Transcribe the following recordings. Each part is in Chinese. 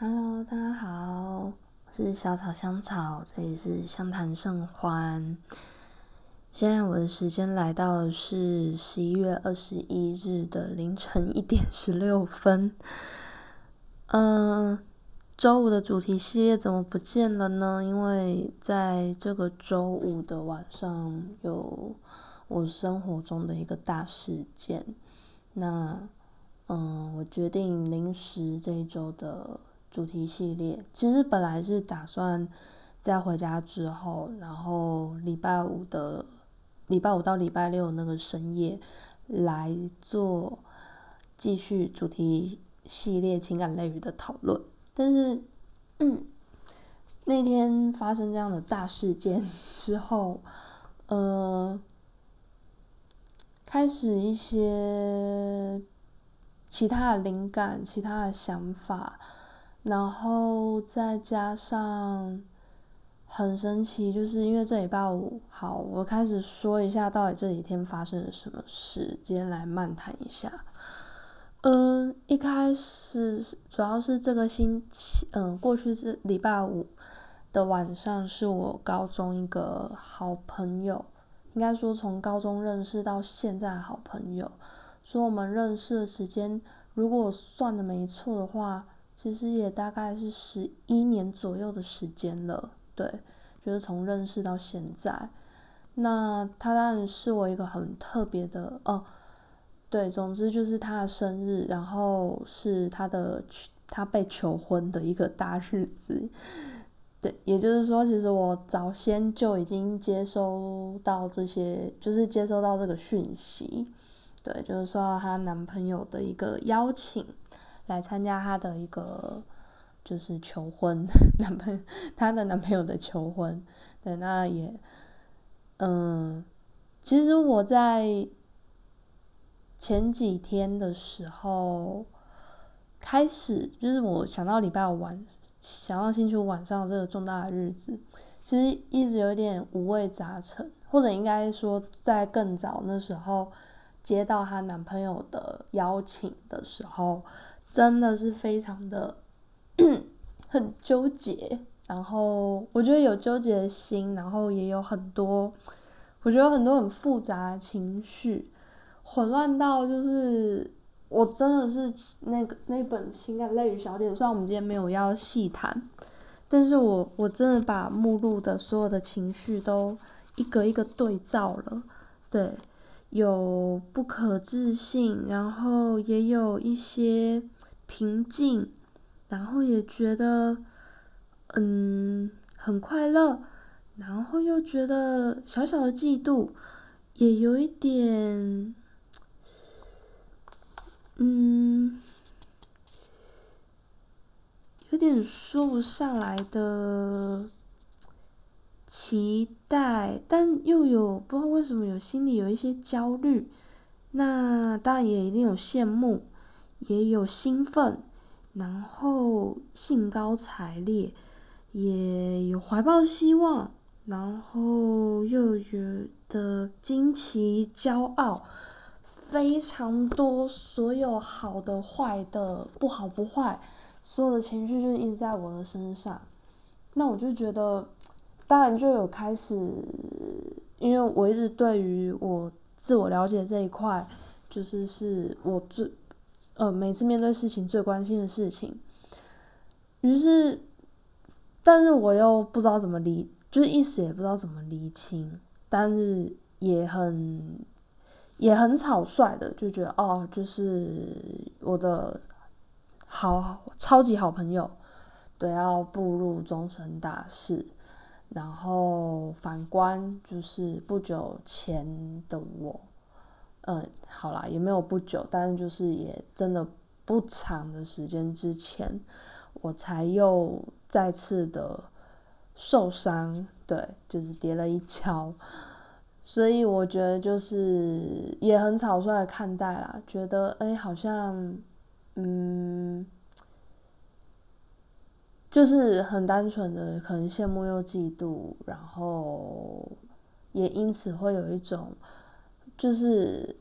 Hello，大家好，我是小草香草，这里是相谈甚欢。现在我的时间来到的是十一月二十一日的凌晨一点十六分。嗯，周五的主题系列怎么不见了呢？因为在这个周五的晚上，有我生活中的一个大事件。那，嗯，我决定临时这一周的。主题系列其实本来是打算在回家之后，然后礼拜五的礼拜五到礼拜六那个深夜来做继续主题系列情感类语的讨论，但是那天发生这样的大事件之后，呃，开始一些其他的灵感、其他的想法。然后再加上很神奇，就是因为这礼拜五，好，我开始说一下到底这几天发生了什么事。今天来漫谈一下。嗯，一开始主要是这个星期，嗯，过去是礼拜五的晚上，是我高中一个好朋友，应该说从高中认识到现在好朋友，说我们认识的时间，如果我算的没错的话。其实也大概是十一年左右的时间了，对，就是从认识到现在。那他当然是我一个很特别的哦，对，总之就是他的生日，然后是他的他被求婚的一个大日子。对，也就是说，其实我早先就已经接收到这些，就是接收到这个讯息，对，就是收到她男朋友的一个邀请。来参加她的一个就是求婚，男朋她的男朋友的求婚，对，那也，嗯，其实我在前几天的时候开始，就是我想到礼拜五晚，想到星期五晚上这个重大的日子，其实一直有点五味杂陈，或者应该说在更早那时候接到她男朋友的邀请的时候。真的是非常的 很纠结，然后我觉得有纠结的心，然后也有很多，我觉得很多很复杂的情绪，混乱到就是我真的是那个那本情感类语小点，虽然我们今天没有要细谈，但是我我真的把目录的所有的情绪都一个一个对照了，对。有不可置信，然后也有一些平静，然后也觉得嗯很快乐，然后又觉得小小的嫉妒，也有一点嗯有点说不上来的。期待，但又有不知道为什么有心里有一些焦虑，那当然也一定有羡慕，也有兴奋，然后兴高采烈，也有怀抱希望，然后又觉得惊奇、骄傲，非常多，所有好的、坏的、不好不坏，所有的情绪就是一直在我的身上，那我就觉得。当然就有开始，因为我一直对于我自我了解这一块，就是是我最呃每次面对事情最关心的事情。于是，但是我又不知道怎么理，就是一时也不知道怎么理清，但是也很也很草率的就觉得哦，就是我的好超级好朋友都要步入终身大事。然后反观就是不久前的我，嗯，好啦，也没有不久，但是就是也真的不长的时间之前，我才又再次的受伤，对，就是跌了一跤，所以我觉得就是也很草率的看待啦，觉得哎，好像，嗯。就是很单纯的，可能羡慕又嫉妒，然后也因此会有一种，就是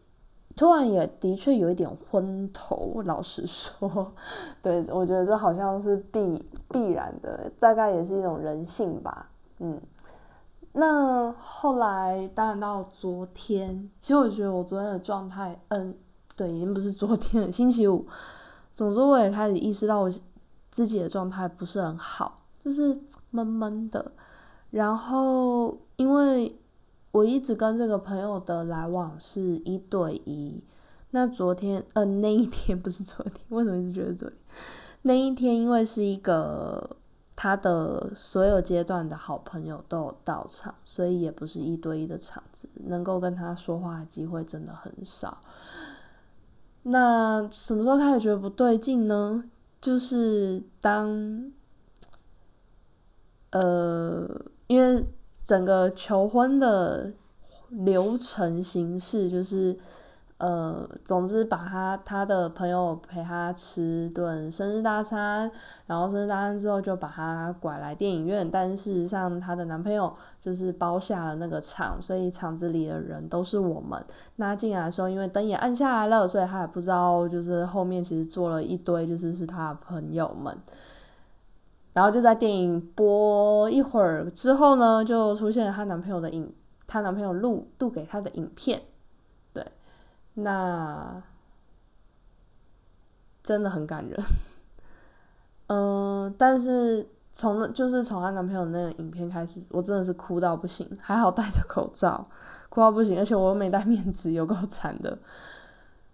突然也的确有一点昏头，老实说，对我觉得这好像是必必然的，大概也是一种人性吧，嗯。那后来当然到昨天，其实我觉得我昨天的状态，嗯，对，已经不是昨天了，星期五。总之，我也开始意识到我自己的状态不是很好，就是闷闷的。然后，因为我一直跟这个朋友的来往是一对一，那昨天，呃，那一天不是昨天，为什么一直觉得昨天？那一天因为是一个他的所有阶段的好朋友都有到场，所以也不是一对一的场子，能够跟他说话的机会真的很少。那什么时候开始觉得不对劲呢？就是当，呃，因为整个求婚的流程形式就是。呃，总之把他他的朋友陪他吃顿生日大餐，然后生日大餐之后就把他拐来电影院，但事实上她的男朋友就是包下了那个场，所以场子里的人都是我们。那进来的时候，因为灯也暗下来了，所以他也不知道就是后面其实坐了一堆就是是他的朋友们。然后就在电影播一会儿之后呢，就出现了她男朋友的影，她男朋友录录给她的影片。那真的很感人，嗯，但是从就是从她男朋友那个影片开始，我真的是哭到不行，还好戴着口罩，哭到不行，而且我又没戴面纸，有够惨的。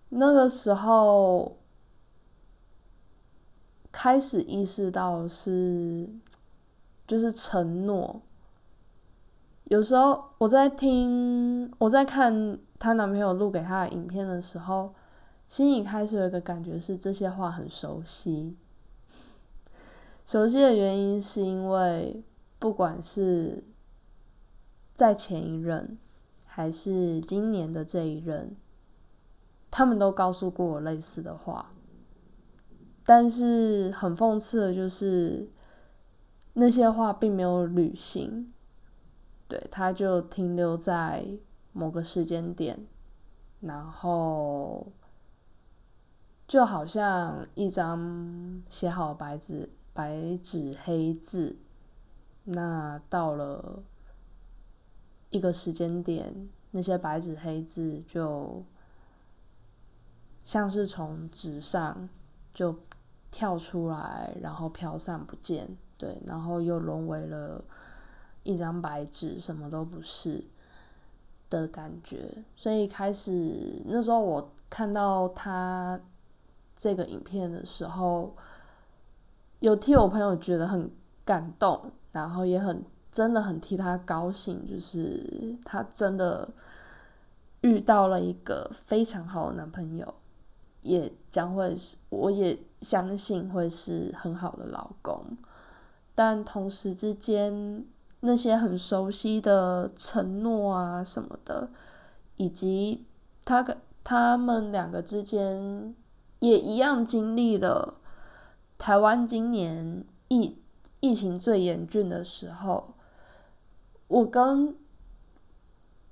那个时候开始意识到是，就是承诺。有时候我在听，我在看。她男朋友录给她的影片的时候，心里开始有一个感觉是这些话很熟悉。熟悉的原因是因为，不管是在前一任，还是今年的这一任，他们都告诉过我类似的话。但是很讽刺的就是，那些话并没有履行，对，他就停留在。某个时间点，然后就好像一张写好白纸，白纸黑字，那到了一个时间点，那些白纸黑字就像是从纸上就跳出来，然后飘散不见，对，然后又沦为了一张白纸，什么都不是。的感觉，所以开始那时候我看到他这个影片的时候，有替我朋友觉得很感动，然后也很真的很替他高兴，就是他真的遇到了一个非常好的男朋友，也将会是我也相信会是很好的老公，但同时之间。那些很熟悉的承诺啊什么的，以及他跟他们两个之间也一样经历了台湾今年疫疫情最严峻的时候，我跟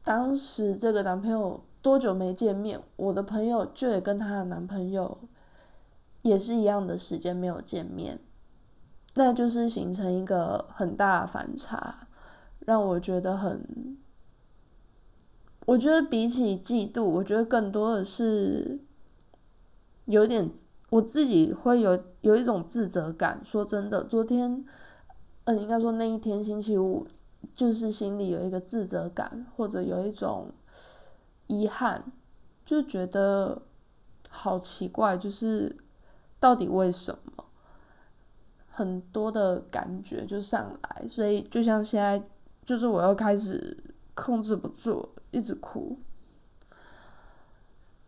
当时这个男朋友多久没见面，我的朋友就也跟她的男朋友也是一样的时间没有见面。那就是形成一个很大的反差，让我觉得很，我觉得比起嫉妒，我觉得更多的是有点我自己会有有一种自责感。说真的，昨天，嗯，应该说那一天星期五，就是心里有一个自责感，或者有一种遗憾，就觉得好奇怪，就是到底为什么？很多的感觉就上来，所以就像现在，就是我又开始控制不住，一直哭。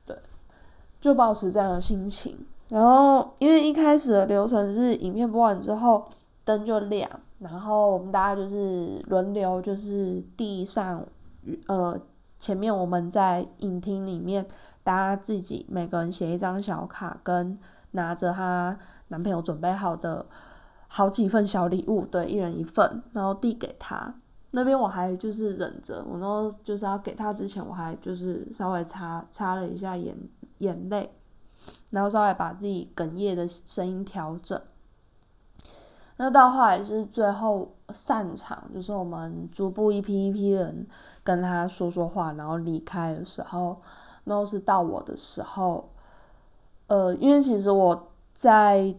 对，就保持这样的心情。然后，因为一开始的流程是影片播完之后灯就亮，然后我们大家就是轮流，就是递上，呃，前面我们在影厅里面，大家自己每个人写一张小卡，跟拿着她男朋友准备好的。好几份小礼物，对，一人一份，然后递给他。那边我还就是忍着，我然就是要给他之前，我还就是稍微擦擦了一下眼眼泪，然后稍微把自己哽咽的声音调整。那到后来是最后散场，就是我们逐步一批一批人跟他说说话，然后离开的时候，然后是到我的时候，呃，因为其实我在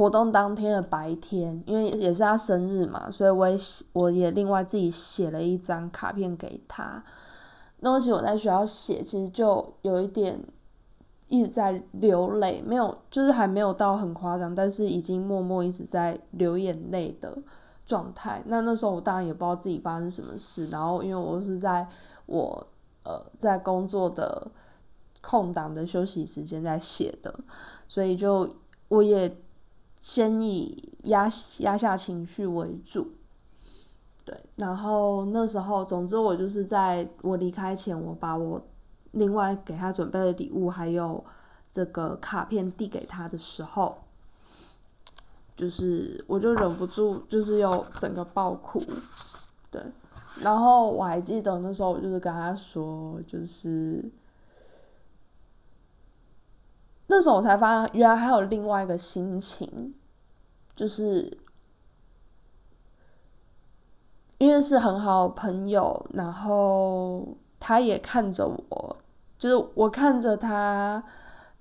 活动当天的白天，因为也是他生日嘛，所以我也写，我也另外自己写了一张卡片给他。那其实我在学校写，其实就有一点。一直在流泪，没有，就是还没有到很夸张，但是已经默默一直在流眼泪的状态。那那时候我当然也不知道自己发生什么事，然后因为我是在我呃在工作的空档的休息时间在写的，所以就我也先以压压下情绪为主，对，然后那时候总之我就是在我离开前，我把我。另外给他准备的礼物，还有这个卡片递给他的时候，就是我就忍不住，就是有整个爆哭，对。然后我还记得那时候，我就是跟他说，就是那时候我才发现，原来还有另外一个心情，就是因为是很好朋友，然后。他也看着我，就是我看着他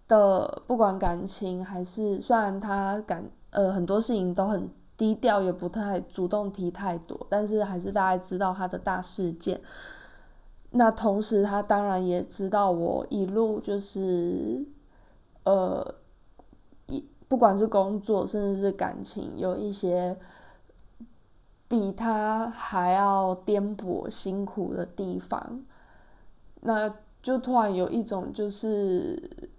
的，不管感情还是，虽然他感呃很多事情都很低调，也不太主动提太多，但是还是大概知道他的大事件。那同时，他当然也知道我一路就是，呃，一不管是工作，甚至是感情，有一些比他还要颠簸辛苦的地方。那就突然有一种，就是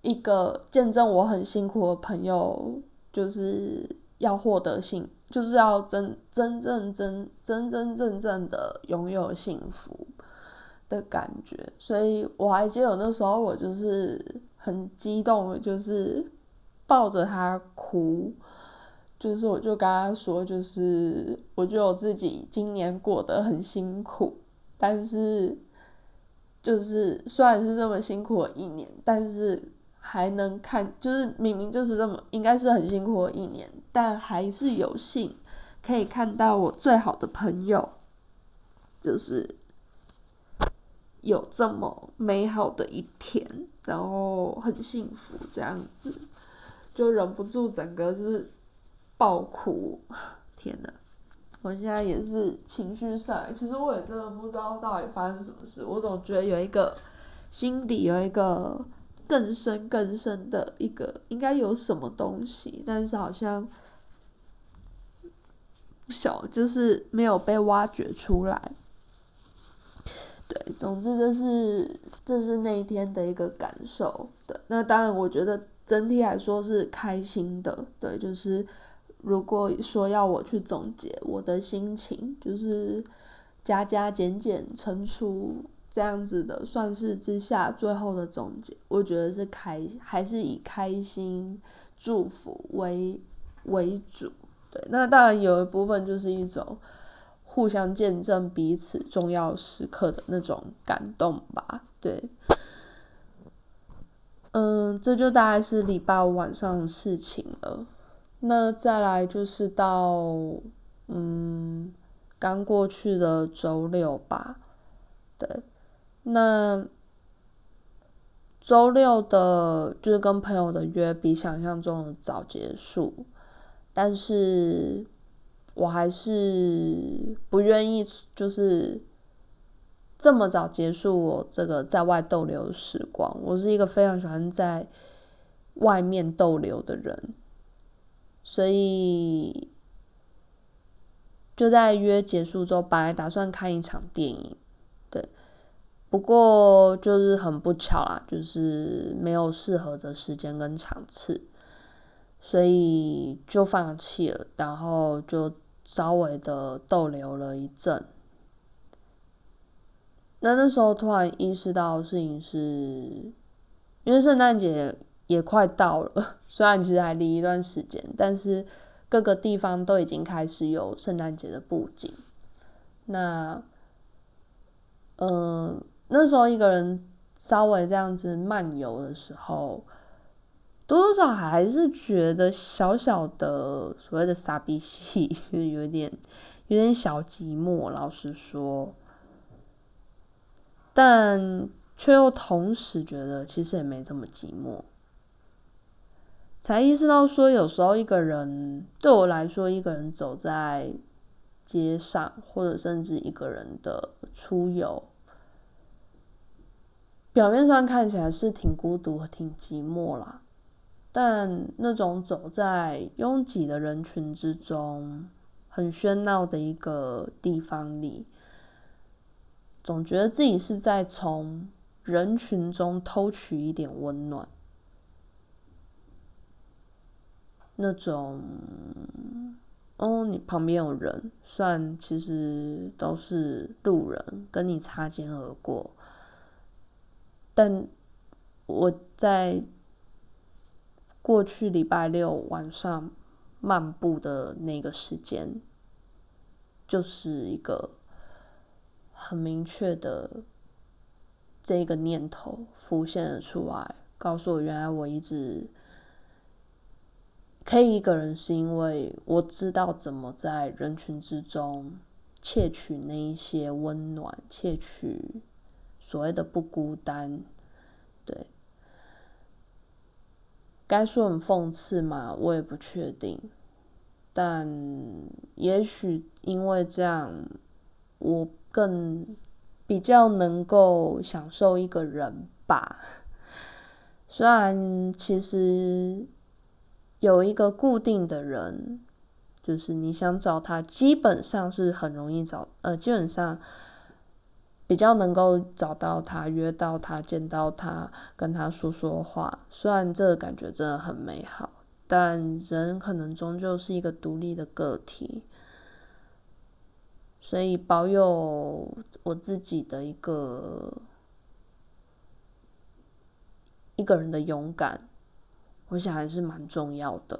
一个见证我很辛苦的朋友，就是要获得幸，就是要真真正真真真正正的拥有幸福的感觉。所以我还记得那时候，我就是很激动，就是抱着他哭，就是我就跟他说，就是我觉得我自己今年过得很辛苦，但是。就是虽然是这么辛苦的一年，但是还能看，就是明明就是这么应该是很辛苦的一年，但还是有幸可以看到我最好的朋友，就是有这么美好的一天，然后很幸福这样子，就忍不住整个就是爆哭，天呐！我现在也是情绪上，其实我也真的不知道到底发生什么事。我总觉得有一个心底有一个更深更深的一个，应该有什么东西，但是好像不晓，就是没有被挖掘出来。对，总之这是这是那一天的一个感受。对，那当然我觉得整体来说是开心的。对，就是。如果说要我去总结我的心情，就是加加减减乘除这样子的算式之下，最后的总结，我觉得是开还是以开心祝福为为主。对，那当然有一部分就是一种互相见证彼此重要时刻的那种感动吧。对，嗯，这就大概是礼拜五晚上的事情了。那再来就是到，嗯，刚过去的周六吧，对，那周六的就是跟朋友的约比想象中的早结束，但是我还是不愿意就是这么早结束我这个在外逗留的时光。我是一个非常喜欢在外面逗留的人。所以就在约结束之后，本来打算看一场电影，对，不过就是很不巧啦，就是没有适合的时间跟场次，所以就放弃了，然后就稍微的逗留了一阵。那那时候突然意识到事情是，因为圣诞节。也快到了，虽然其实还离一段时间，但是各个地方都已经开始有圣诞节的布景。那，嗯，那时候一个人稍微这样子漫游的时候，多多少还是觉得小小的所谓的傻逼戏是 有点有点小寂寞，老实说，但却又同时觉得其实也没这么寂寞。才意识到说，有时候一个人对我来说，一个人走在街上，或者甚至一个人的出游，表面上看起来是挺孤独、挺寂寞啦。但那种走在拥挤的人群之中，很喧闹的一个地方里，总觉得自己是在从人群中偷取一点温暖。那种，哦，你旁边有人，虽然其实都是路人，跟你擦肩而过，但我在过去礼拜六晚上漫步的那个时间，就是一个很明确的这个念头浮现了出来，告诉我，原来我一直。可以一个人，是因为我知道怎么在人群之中窃取那一些温暖，窃取所谓的不孤单。对，该说很讽刺嘛，我也不确定。但也许因为这样，我更比较能够享受一个人吧。虽然其实。有一个固定的人，就是你想找他，基本上是很容易找，呃，基本上比较能够找到他，约到他，见到他，跟他说说话。虽然这个感觉真的很美好，但人可能终究是一个独立的个体，所以保有我自己的一个一个人的勇敢。我想还是蛮重要的，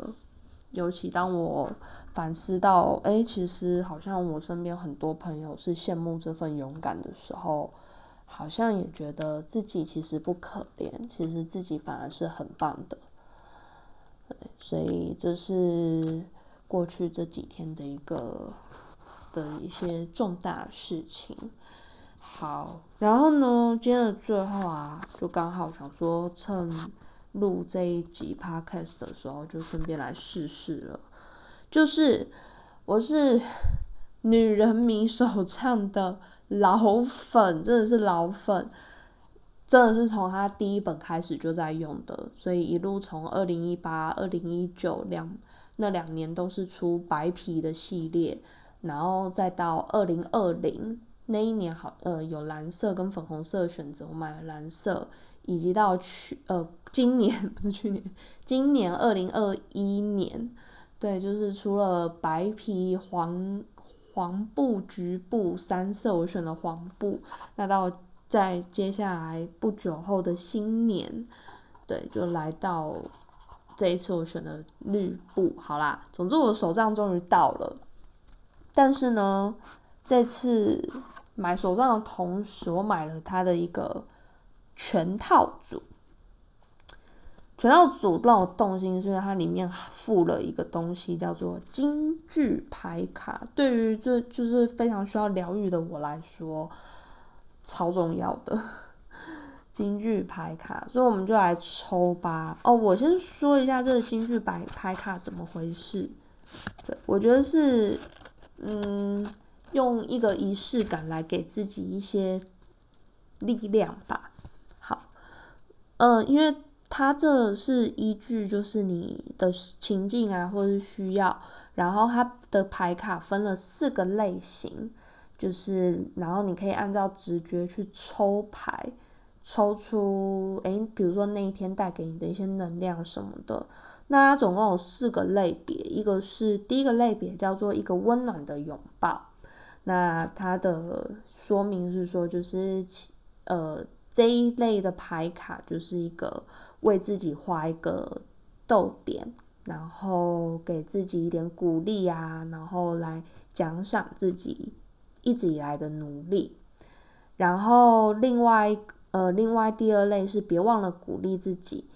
尤其当我反思到，哎，其实好像我身边很多朋友是羡慕这份勇敢的时候，好像也觉得自己其实不可怜，其实自己反而是很棒的。所以这是过去这几天的一个的一些重大事情。好，然后呢，今天的最后啊，就刚好想说趁。录这一集 podcast 的时候，就顺便来试试了。就是我是女人迷首唱的老粉，真的是老粉，真的是从他第一本开始就在用的，所以一路从二零一八、二零一九两那两年都是出白皮的系列，然后再到二零二零那一年，好呃有蓝色跟粉红色选择，我买了蓝色，以及到去呃。今年 不是去年，今年二零二一年，对，就是除了白皮、黄黄布、橘布三色，我选了黄布。那到在接下来不久后的新年，对，就来到这一次我选的绿布。好啦，总之我的手账终于到了，但是呢，这次买手账的同时，我买了它的一个全套组。全套组让我动心，是因为它里面附了一个东西，叫做京剧牌卡。对于这就是非常需要疗愈的我来说，超重要的 京剧牌卡。所以我们就来抽吧。哦，我先说一下这个京剧牌牌卡怎么回事。对，我觉得是，嗯，用一个仪式感来给自己一些力量吧。嗯，因为。它这是依据就是你的情境啊，或者是需要，然后它的牌卡分了四个类型，就是然后你可以按照直觉去抽牌，抽出诶，比如说那一天带给你的一些能量什么的。那它总共有四个类别，一个是第一个类别叫做一个温暖的拥抱，那它的说明是说就是呃这一类的牌卡就是一个。为自己画一个逗点，然后给自己一点鼓励啊，然后来奖赏自己一直以来的努力。然后另外呃，另外第二类是别忘了鼓励自己，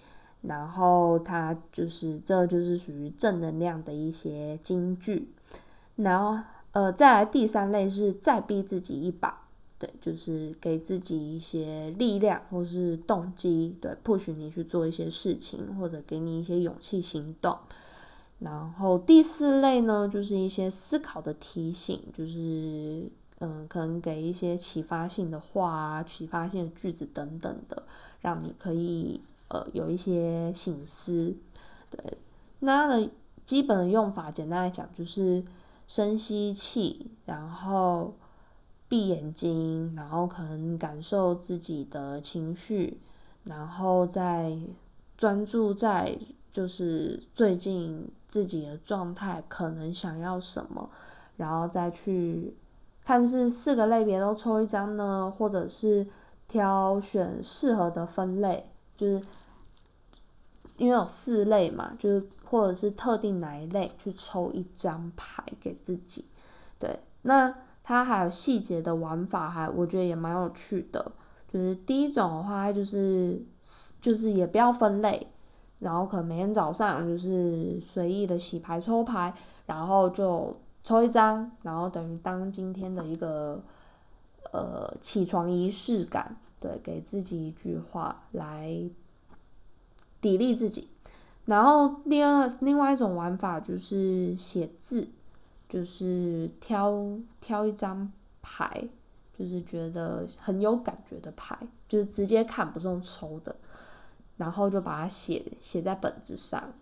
然后它就是这就是属于正能量的一些金句。然后呃，再来第三类是再逼自己一把。对，就是给自己一些力量或是动机，对，push 你去做一些事情，或者给你一些勇气行动。然后第四类呢，就是一些思考的提醒，就是嗯，可能给一些启发性的话、启发性的句子等等的，让你可以呃有一些醒思。对，那它的基本的用法，简单来讲就是深吸气，然后。闭眼睛，然后可能感受自己的情绪，然后再专注在就是最近自己的状态，可能想要什么，然后再去看是四个类别都抽一张呢，或者是挑选适合的分类，就是因为有四类嘛，就是或者是特定哪一类去抽一张牌给自己，对，那。它还有细节的玩法，还我觉得也蛮有趣的。就是第一种的话，就是就是也不要分类，然后可能每天早上就是随意的洗牌抽牌，然后就抽一张，然后等于当今天的一个呃起床仪式感，对，给自己一句话来砥砺自己。然后第二另外一种玩法就是写字。就是挑挑一张牌，就是觉得很有感觉的牌，就是直接看不是用抽的，然后就把它写写在本子上。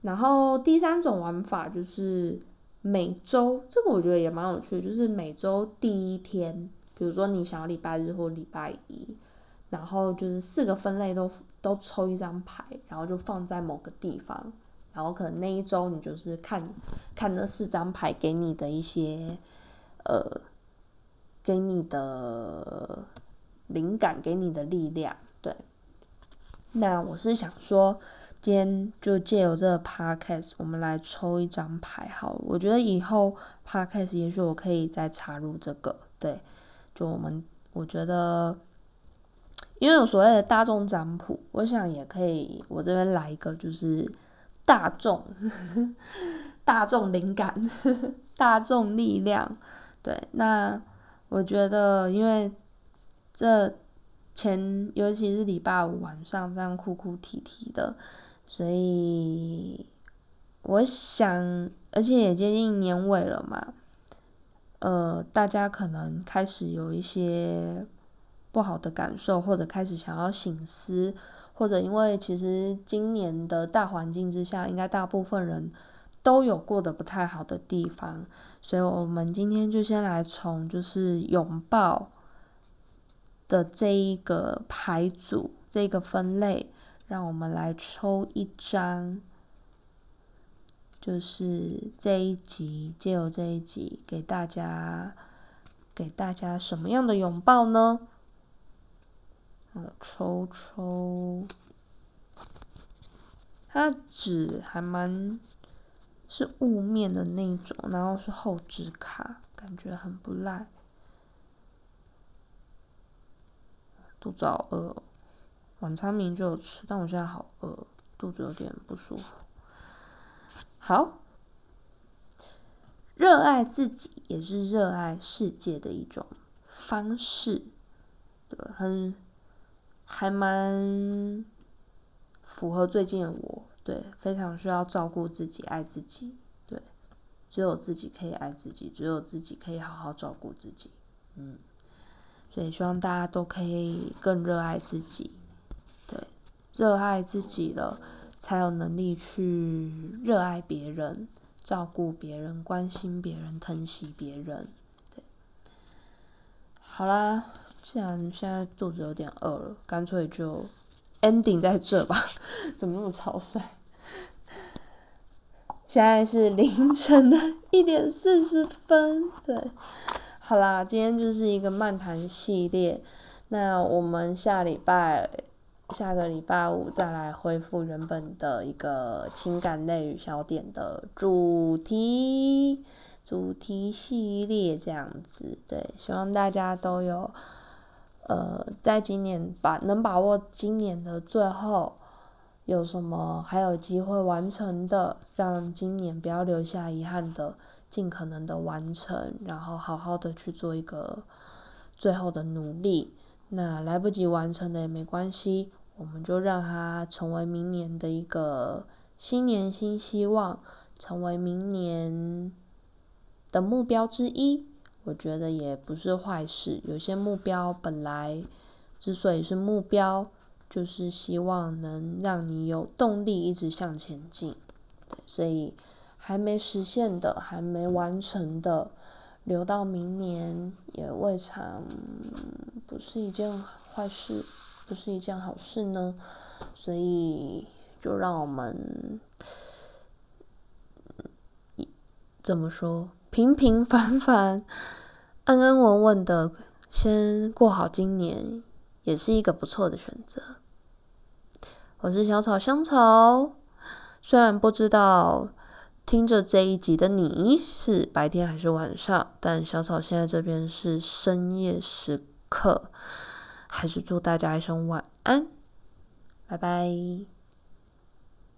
然后第三种玩法就是每周，这个我觉得也蛮有趣，就是每周第一天，比如说你想要礼拜日或礼拜一，然后就是四个分类都都抽一张牌，然后就放在某个地方。然后可能那一周你就是看，看那四张牌给你的一些，呃，给你的灵感，给你的力量，对。那我是想说，今天就借由这个 podcast，我们来抽一张牌，好。我觉得以后 podcast 也许我可以再插入这个，对。就我们，我觉得，因为有所谓的大众占卜，我想也可以，我这边来一个就是。大众，大众灵感，大众力量，对，那我觉得，因为这前尤其是礼拜五晚上这样哭哭啼啼的，所以我想，而且也接近年尾了嘛，呃，大家可能开始有一些不好的感受，或者开始想要醒思。或者因为其实今年的大环境之下，应该大部分人都有过得不太好的地方，所以我们今天就先来从就是拥抱的这一个牌组这个分类，让我们来抽一张，就是这一集借由这一集给大家给大家什么样的拥抱呢？我抽抽，它纸还蛮是雾面的那种，然后是厚纸卡，感觉很不赖。肚子好饿，晚餐明明就有吃，但我现在好饿，肚子有点不舒服。好，热爱自己也是热爱世界的一种方式，对，很。还蛮符合最近的我，对，非常需要照顾自己、爱自己，对，只有自己可以爱自己，只有自己可以好好照顾自己，嗯，所以希望大家都可以更热爱自己，对，热爱自己了，才有能力去热爱别人、照顾别人、关心别人、疼惜别人，对，好啦。既然现在肚子有点饿了，干脆就 ending 在这吧。怎么那么草率？现在是凌晨的一点四十分。对，好啦，今天就是一个漫谈系列。那我们下礼拜下个礼拜五再来恢复原本的一个情感类与小点的主题主题系列这样子，对，希望大家都有呃，在今年把能把握今年的最后有什么还有机会完成的，让今年不要留下遗憾的，尽可能的完成，然后好好的去做一个最后的努力。那来不及完成的也没关系。我们就让它成为明年的一个新年新希望，成为明年的目标之一。我觉得也不是坏事。有些目标本来之所以是目标，就是希望能让你有动力一直向前进。所以还没实现的、还没完成的，留到明年也未尝不是一件坏事。不是一件好事呢，所以就让我们怎么说，平平凡凡、安安稳稳的先过好今年，也是一个不错的选择。我是小草香草，虽然不知道听着这一集的你是白天还是晚上，但小草现在这边是深夜时刻。还是祝大家一声晚安，拜拜。